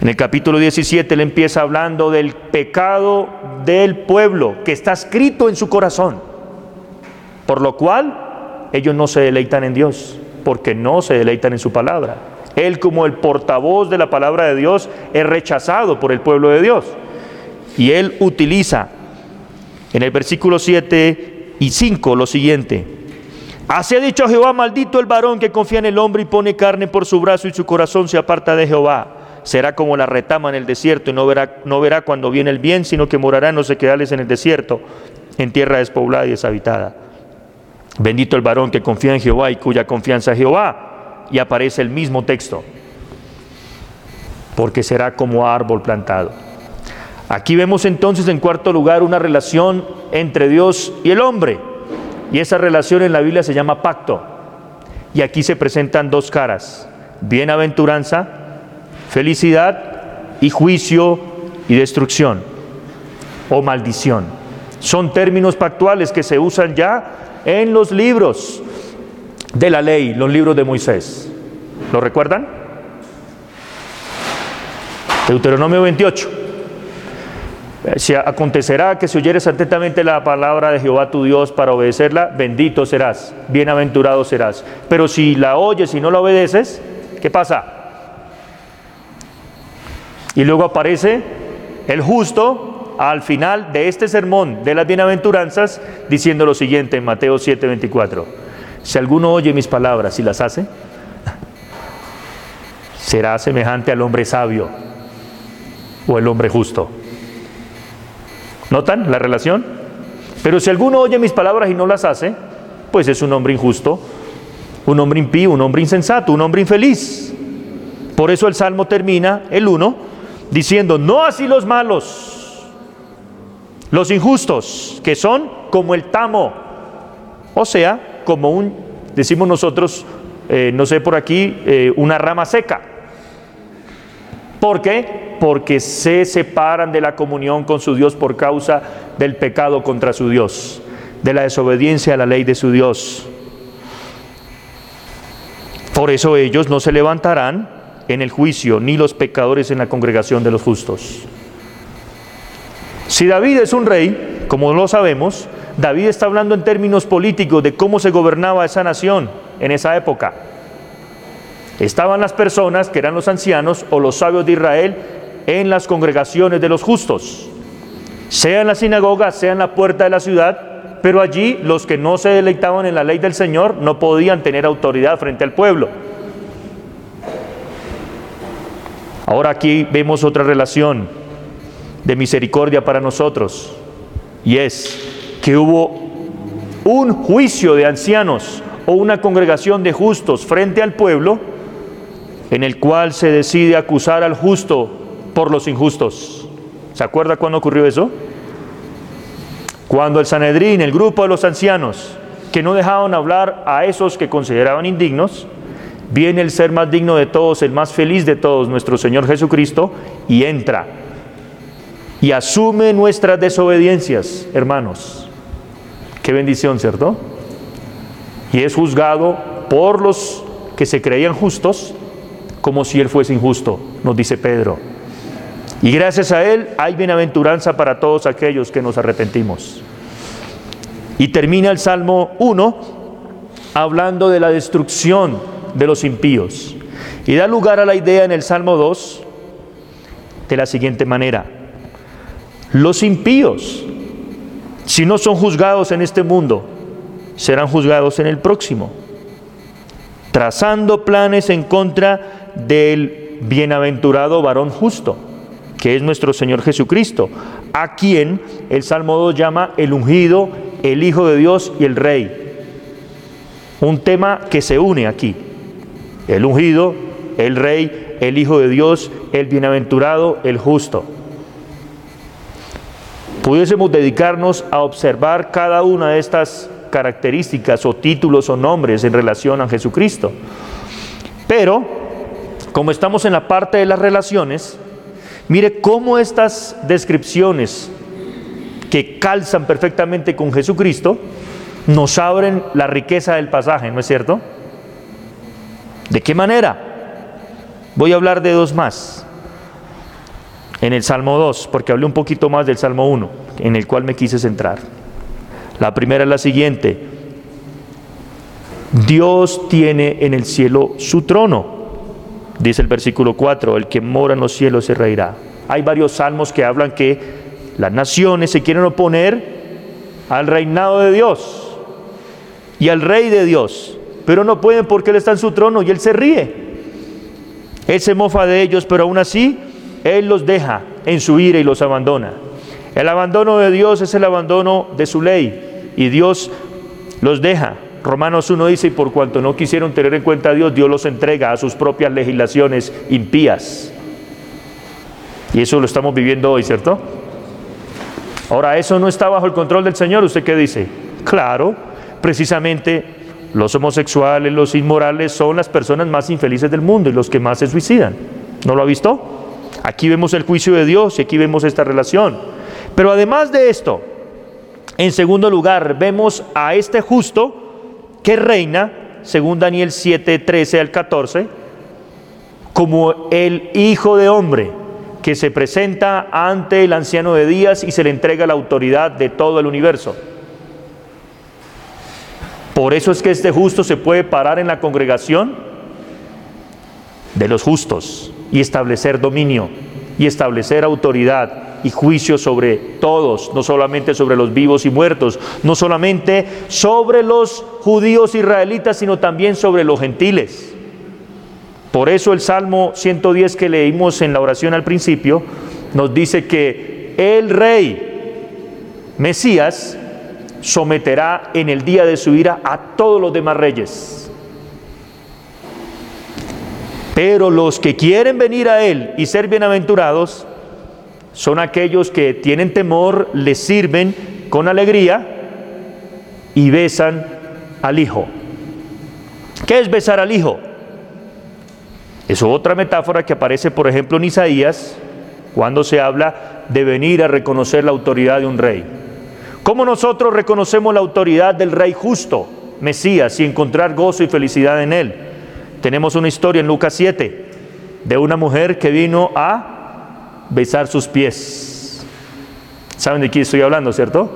En el capítulo 17 él empieza hablando del pecado del pueblo que está escrito en su corazón, por lo cual ellos no se deleitan en Dios. porque no se deleitan en su palabra. Él como el portavoz de la palabra de Dios es rechazado por el pueblo de Dios. Y él utiliza en el versículo 7 y 5 lo siguiente. Así ha dicho Jehová, maldito el varón que confía en el hombre y pone carne por su brazo y su corazón se aparta de Jehová. Será como la retama en el desierto y no verá, no verá cuando viene el bien, sino que morará en los sequedales en el desierto, en tierra despoblada y deshabitada. Bendito el varón que confía en Jehová y cuya confianza es Jehová. Y aparece el mismo texto. Porque será como árbol plantado. Aquí vemos entonces en cuarto lugar una relación entre Dios y el hombre. Y esa relación en la Biblia se llama pacto. Y aquí se presentan dos caras. Bienaventuranza, felicidad y juicio y destrucción o maldición. Son términos pactuales que se usan ya en los libros de la ley, los libros de Moisés. ¿Lo recuerdan? Deuteronomio 28. Si acontecerá que si oyeres atentamente la palabra de Jehová tu Dios para obedecerla, bendito serás, bienaventurado serás. Pero si la oyes y no la obedeces, ¿qué pasa? Y luego aparece el justo al final de este sermón de las bienaventuranzas diciendo lo siguiente en Mateo 7:24. Si alguno oye mis palabras y las hace, será semejante al hombre sabio o el hombre justo. ¿Notan la relación? Pero si alguno oye mis palabras y no las hace, pues es un hombre injusto, un hombre impío, un hombre insensato, un hombre infeliz. Por eso el Salmo termina, el 1, diciendo, no así los malos, los injustos, que son como el tamo, o sea, como un, decimos nosotros, eh, no sé por aquí, eh, una rama seca. ¿Por qué? Porque se separan de la comunión con su Dios por causa del pecado contra su Dios, de la desobediencia a la ley de su Dios. Por eso ellos no se levantarán en el juicio, ni los pecadores en la congregación de los justos. Si David es un rey, como lo sabemos, David está hablando en términos políticos de cómo se gobernaba esa nación en esa época. Estaban las personas que eran los ancianos o los sabios de Israel en las congregaciones de los justos, sea en la sinagoga, sea en la puerta de la ciudad, pero allí los que no se deleitaban en la ley del Señor no podían tener autoridad frente al pueblo. Ahora aquí vemos otra relación de misericordia para nosotros, y es que hubo un juicio de ancianos o una congregación de justos frente al pueblo, en el cual se decide acusar al justo por los injustos. ¿Se acuerda cuándo ocurrió eso? Cuando el Sanedrín, el grupo de los ancianos, que no dejaban hablar a esos que consideraban indignos, viene el ser más digno de todos, el más feliz de todos, nuestro Señor Jesucristo, y entra y asume nuestras desobediencias, hermanos. Qué bendición, ¿cierto? Y es juzgado por los que se creían justos como si él fuese injusto, nos dice Pedro. Y gracias a él hay bienaventuranza para todos aquellos que nos arrepentimos. Y termina el Salmo 1 hablando de la destrucción de los impíos. Y da lugar a la idea en el Salmo 2 de la siguiente manera. Los impíos, si no son juzgados en este mundo, serán juzgados en el próximo, trazando planes en contra del bienaventurado varón justo, que es nuestro Señor Jesucristo, a quien el Salmo 2 llama el ungido, el Hijo de Dios y el Rey. Un tema que se une aquí. El ungido, el Rey, el Hijo de Dios, el bienaventurado, el justo pudiésemos dedicarnos a observar cada una de estas características o títulos o nombres en relación a Jesucristo. Pero, como estamos en la parte de las relaciones, mire cómo estas descripciones que calzan perfectamente con Jesucristo nos abren la riqueza del pasaje, ¿no es cierto? ¿De qué manera? Voy a hablar de dos más en el Salmo 2, porque hablé un poquito más del Salmo 1, en el cual me quise centrar. La primera es la siguiente. Dios tiene en el cielo su trono. Dice el versículo 4, el que mora en los cielos se reirá. Hay varios salmos que hablan que las naciones se quieren oponer al reinado de Dios y al rey de Dios, pero no pueden porque Él está en su trono y Él se ríe. Él se mofa de ellos, pero aún así Él los deja en su ira y los abandona. El abandono de Dios es el abandono de su ley y Dios los deja. Romanos 1 dice, y por cuanto no quisieron tener en cuenta a Dios, Dios los entrega a sus propias legislaciones impías. Y eso lo estamos viviendo hoy, ¿cierto? Ahora, ¿eso no está bajo el control del Señor? ¿Usted qué dice? Claro, precisamente los homosexuales, los inmorales son las personas más infelices del mundo y los que más se suicidan. ¿No lo ha visto? Aquí vemos el juicio de Dios y aquí vemos esta relación. Pero además de esto, en segundo lugar, vemos a este justo que reina, según Daniel 7, 13 al 14, como el Hijo de Hombre que se presenta ante el anciano de días y se le entrega la autoridad de todo el universo. Por eso es que este justo se puede parar en la congregación de los justos y establecer dominio y establecer autoridad y juicio sobre todos, no solamente sobre los vivos y muertos, no solamente sobre los judíos israelitas, sino también sobre los gentiles. Por eso el Salmo 110 que leímos en la oración al principio nos dice que el rey Mesías someterá en el día de su ira a todos los demás reyes. Pero los que quieren venir a Él y ser bienaventurados son aquellos que tienen temor, le sirven con alegría y besan al Hijo. ¿Qué es besar al Hijo? Es otra metáfora que aparece, por ejemplo, en Isaías, cuando se habla de venir a reconocer la autoridad de un rey. ¿Cómo nosotros reconocemos la autoridad del rey justo, Mesías, y encontrar gozo y felicidad en él? Tenemos una historia en Lucas 7 de una mujer que vino a besar sus pies. ¿Saben de quién estoy hablando, cierto?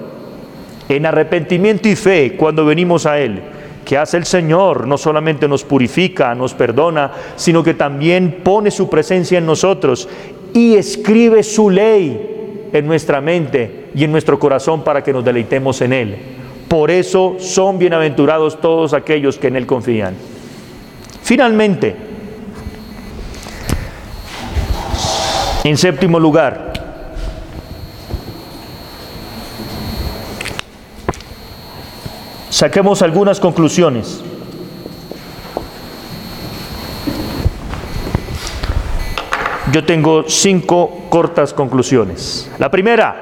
En arrepentimiento y fe, cuando venimos a Él, que hace el Señor no solamente nos purifica, nos perdona, sino que también pone su presencia en nosotros y escribe su ley en nuestra mente y en nuestro corazón para que nos deleitemos en Él. Por eso son bienaventurados todos aquellos que en Él confían. Finalmente, en séptimo lugar, Saquemos algunas conclusiones. Yo tengo cinco cortas conclusiones. La primera,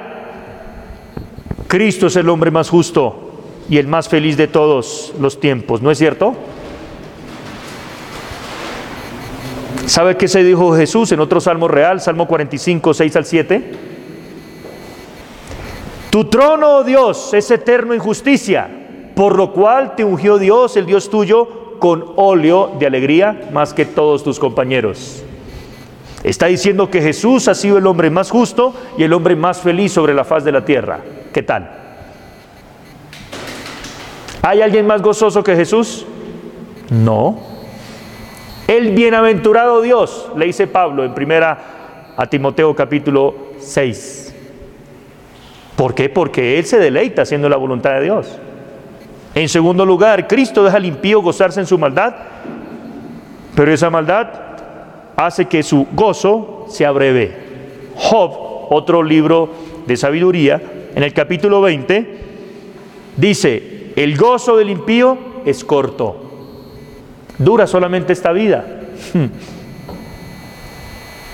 Cristo es el hombre más justo y el más feliz de todos los tiempos, ¿no es cierto? ¿Sabe qué se dijo Jesús en otro salmo real, Salmo 45, 6 al 7? Tu trono, oh Dios, es eterno en justicia por lo cual te ungió Dios, el Dios tuyo, con óleo de alegría más que todos tus compañeros. Está diciendo que Jesús ha sido el hombre más justo y el hombre más feliz sobre la faz de la tierra. ¿Qué tal? ¿Hay alguien más gozoso que Jesús? No. El bienaventurado Dios, le dice Pablo en primera a Timoteo capítulo 6. ¿Por qué? Porque Él se deleita haciendo la voluntad de Dios. En segundo lugar, Cristo deja al impío gozarse en su maldad, pero esa maldad hace que su gozo sea breve. Job, otro libro de sabiduría, en el capítulo 20, dice, el gozo del impío es corto, dura solamente esta vida.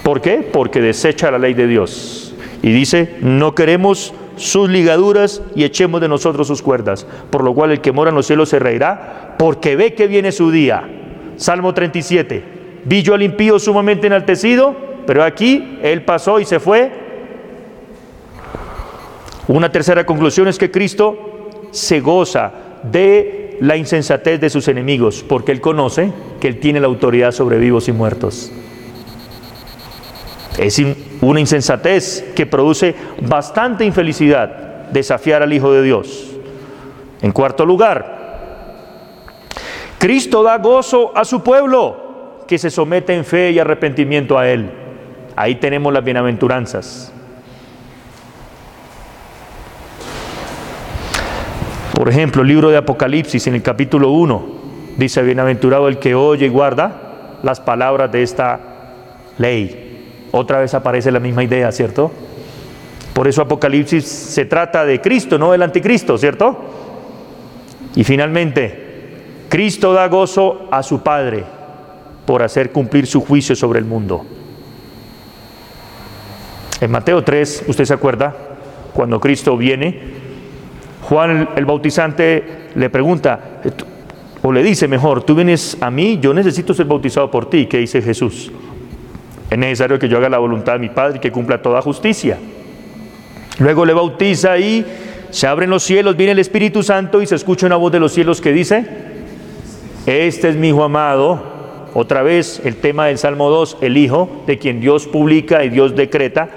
¿Por qué? Porque desecha la ley de Dios. Y dice, no queremos sus ligaduras y echemos de nosotros sus cuerdas. Por lo cual el que mora en los cielos se reirá, porque ve que viene su día. Salmo 37. Vi yo al impío sumamente enaltecido, pero aquí él pasó y se fue. Una tercera conclusión es que Cristo se goza de la insensatez de sus enemigos, porque él conoce que él tiene la autoridad sobre vivos y muertos. Es una insensatez que produce bastante infelicidad desafiar al Hijo de Dios. En cuarto lugar, Cristo da gozo a su pueblo que se somete en fe y arrepentimiento a Él. Ahí tenemos las bienaventuranzas. Por ejemplo, el libro de Apocalipsis en el capítulo 1 dice, bienaventurado el que oye y guarda las palabras de esta ley. Otra vez aparece la misma idea, ¿cierto? Por eso Apocalipsis se trata de Cristo, no del anticristo, ¿cierto? Y finalmente, Cristo da gozo a su Padre por hacer cumplir su juicio sobre el mundo. En Mateo 3, ¿usted se acuerda? Cuando Cristo viene Juan el Bautizante le pregunta, o le dice mejor, tú vienes a mí, yo necesito ser bautizado por ti. ¿Qué dice Jesús? Es necesario que yo haga la voluntad de mi Padre y que cumpla toda justicia. Luego le bautiza y se abren los cielos, viene el Espíritu Santo y se escucha una voz de los cielos que dice, este es mi Hijo amado. Otra vez el tema del Salmo 2, el Hijo de quien Dios publica y Dios decreta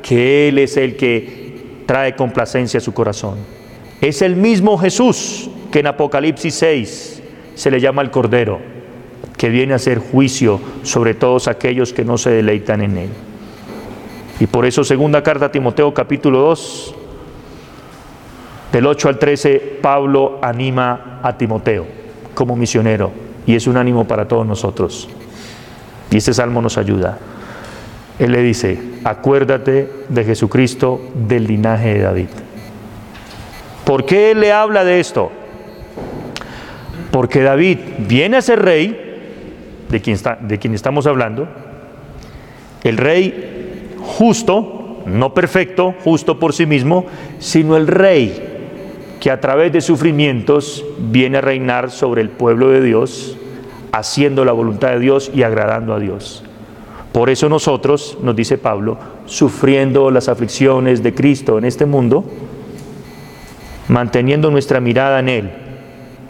que Él es el que trae complacencia a su corazón. Es el mismo Jesús que en Apocalipsis 6 se le llama el Cordero, que viene a hacer juicio sobre todos aquellos que no se deleitan en él. Y por eso segunda carta a Timoteo capítulo 2, del 8 al 13, Pablo anima a Timoteo como misionero y es un ánimo para todos nosotros. Y este salmo nos ayuda. Él le dice, acuérdate de Jesucristo del linaje de David ¿Por qué le habla de esto? Porque David viene a ser rey, de quien, está, de quien estamos hablando, el rey justo, no perfecto, justo por sí mismo, sino el rey que a través de sufrimientos viene a reinar sobre el pueblo de Dios, haciendo la voluntad de Dios y agradando a Dios. Por eso nosotros, nos dice Pablo, sufriendo las aflicciones de Cristo en este mundo, manteniendo nuestra mirada en Él,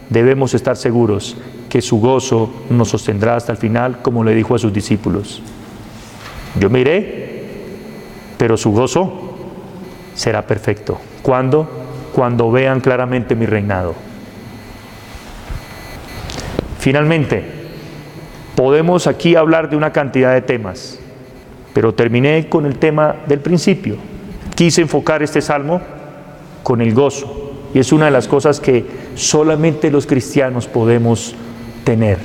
debemos estar seguros que su gozo nos sostendrá hasta el final, como le dijo a sus discípulos. Yo me iré, pero su gozo será perfecto. ¿Cuándo? Cuando vean claramente mi reinado. Finalmente, podemos aquí hablar de una cantidad de temas, pero terminé con el tema del principio. Quise enfocar este salmo con el gozo, y es una de las cosas que solamente los cristianos podemos tener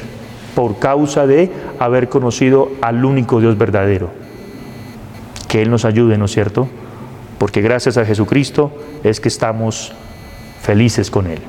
por causa de haber conocido al único Dios verdadero. Que Él nos ayude, ¿no es cierto? Porque gracias a Jesucristo es que estamos felices con Él.